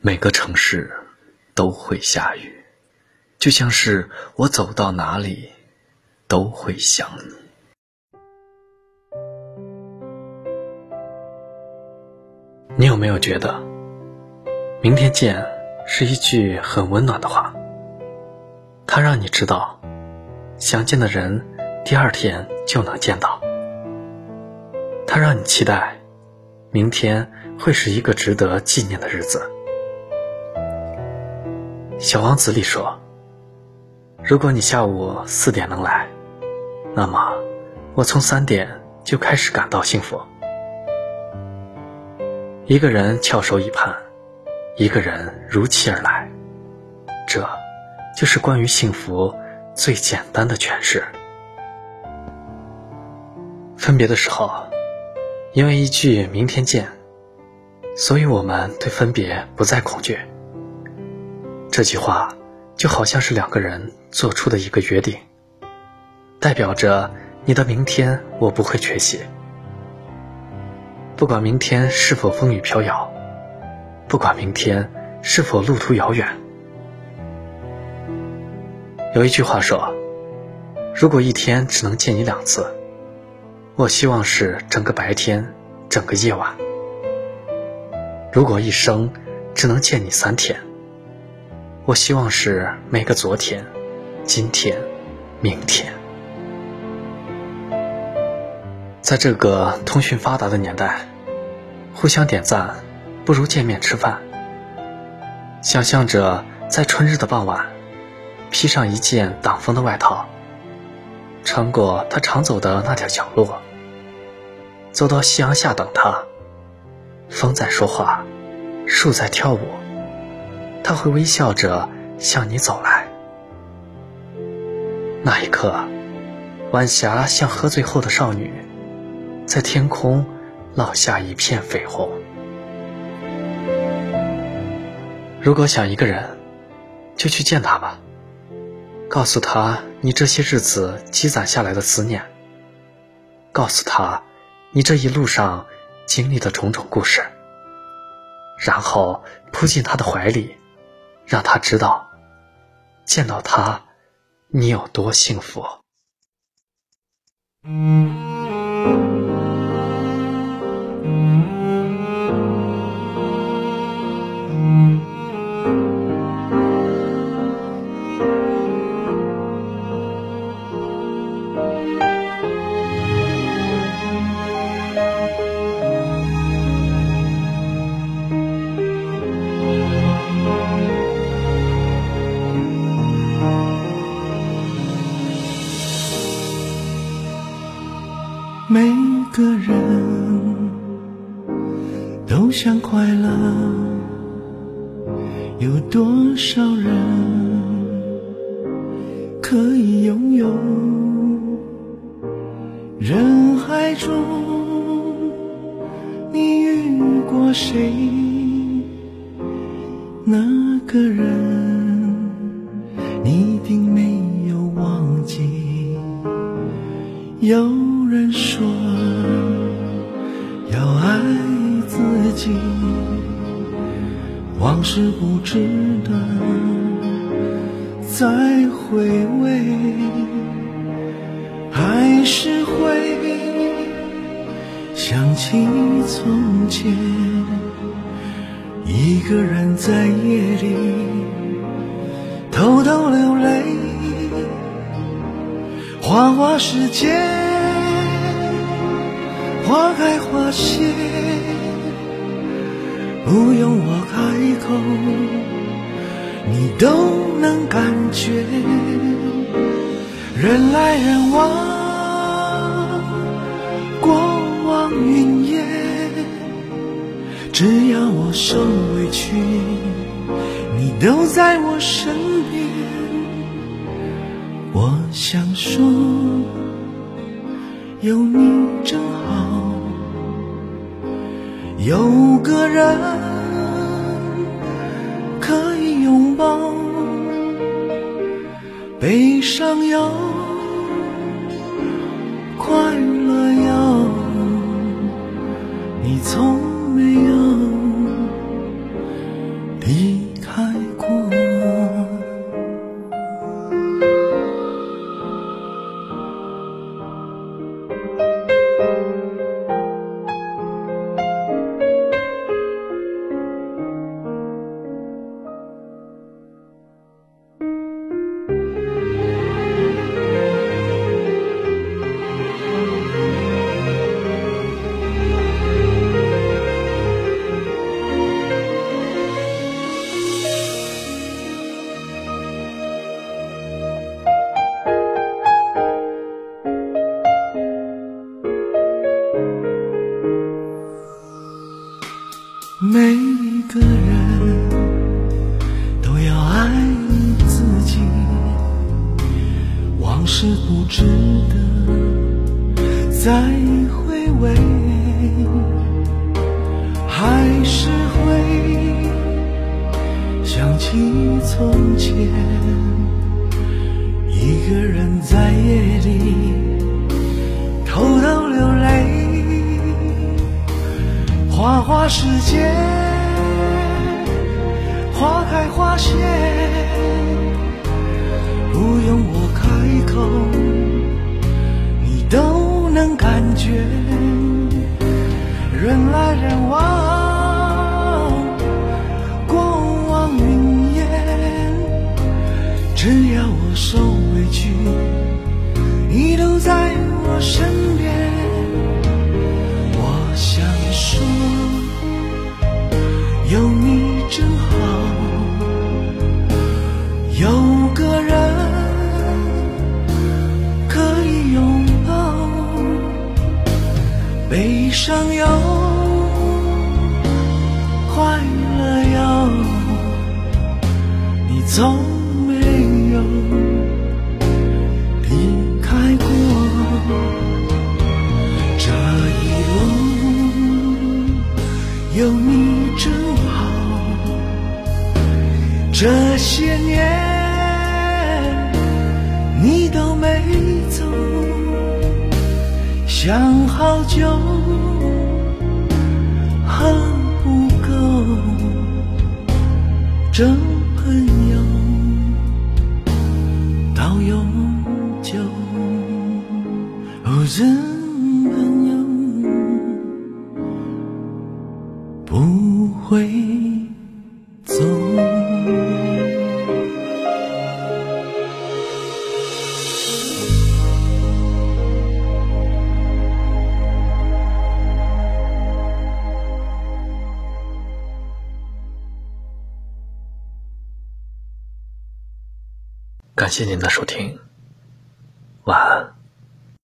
每个城市都会下雨，就像是我走到哪里都会想你。你有没有觉得“明天见”是一句很温暖的话？它让你知道，想见的人第二天就能见到。它让你期待，明天会是一个值得纪念的日子。《小王子》里说：“如果你下午四点能来，那么我从三点就开始感到幸福。”一个人翘首以盼，一个人如期而来，这就是关于幸福最简单的诠释。分别的时候，因为一句“明天见”，所以我们对分别不再恐惧。这句话就好像是两个人做出的一个约定，代表着你的明天我不会缺席。不管明天是否风雨飘摇，不管明天是否路途遥远。有一句话说：“如果一天只能见你两次，我希望是整个白天，整个夜晚。如果一生只能见你三天。”我希望是每个昨天、今天、明天。在这个通讯发达的年代，互相点赞不如见面吃饭。想象着在春日的傍晚，披上一件挡风的外套，穿过他常走的那条角落，走到夕阳下等他。风在说话，树在跳舞。他会微笑着向你走来，那一刻，晚霞像喝醉后的少女，在天空落下一片绯红。如果想一个人，就去见他吧，告诉他你这些日子积攒下来的思念，告诉他你这一路上经历的种种故事，然后扑进他的怀里。让他知道，见到他，你有多幸福。个人都想快乐，有多少人可以拥有？人海中，你遇过谁？那个人，你一定没有忘记。有。人说己，往事不值得再回味，还是会想起从前，一个人在夜里偷偷流泪，花花世界。花开花谢，不用我开口，你都能感觉。人来人往，过往云烟，只要我受委屈，你都在我身边。我想说，有你真好。有个人悲伤有，快乐有，你从是不值得再回味，还是会想起从前，一个人在夜能感觉。人来人往，过往云烟，只要我受委屈，你都在我身边。悲伤有，快乐有，你从没有离开过。这一路有你真好，这些想好久恨不够，真朋友到永久。哦，感谢您的收听，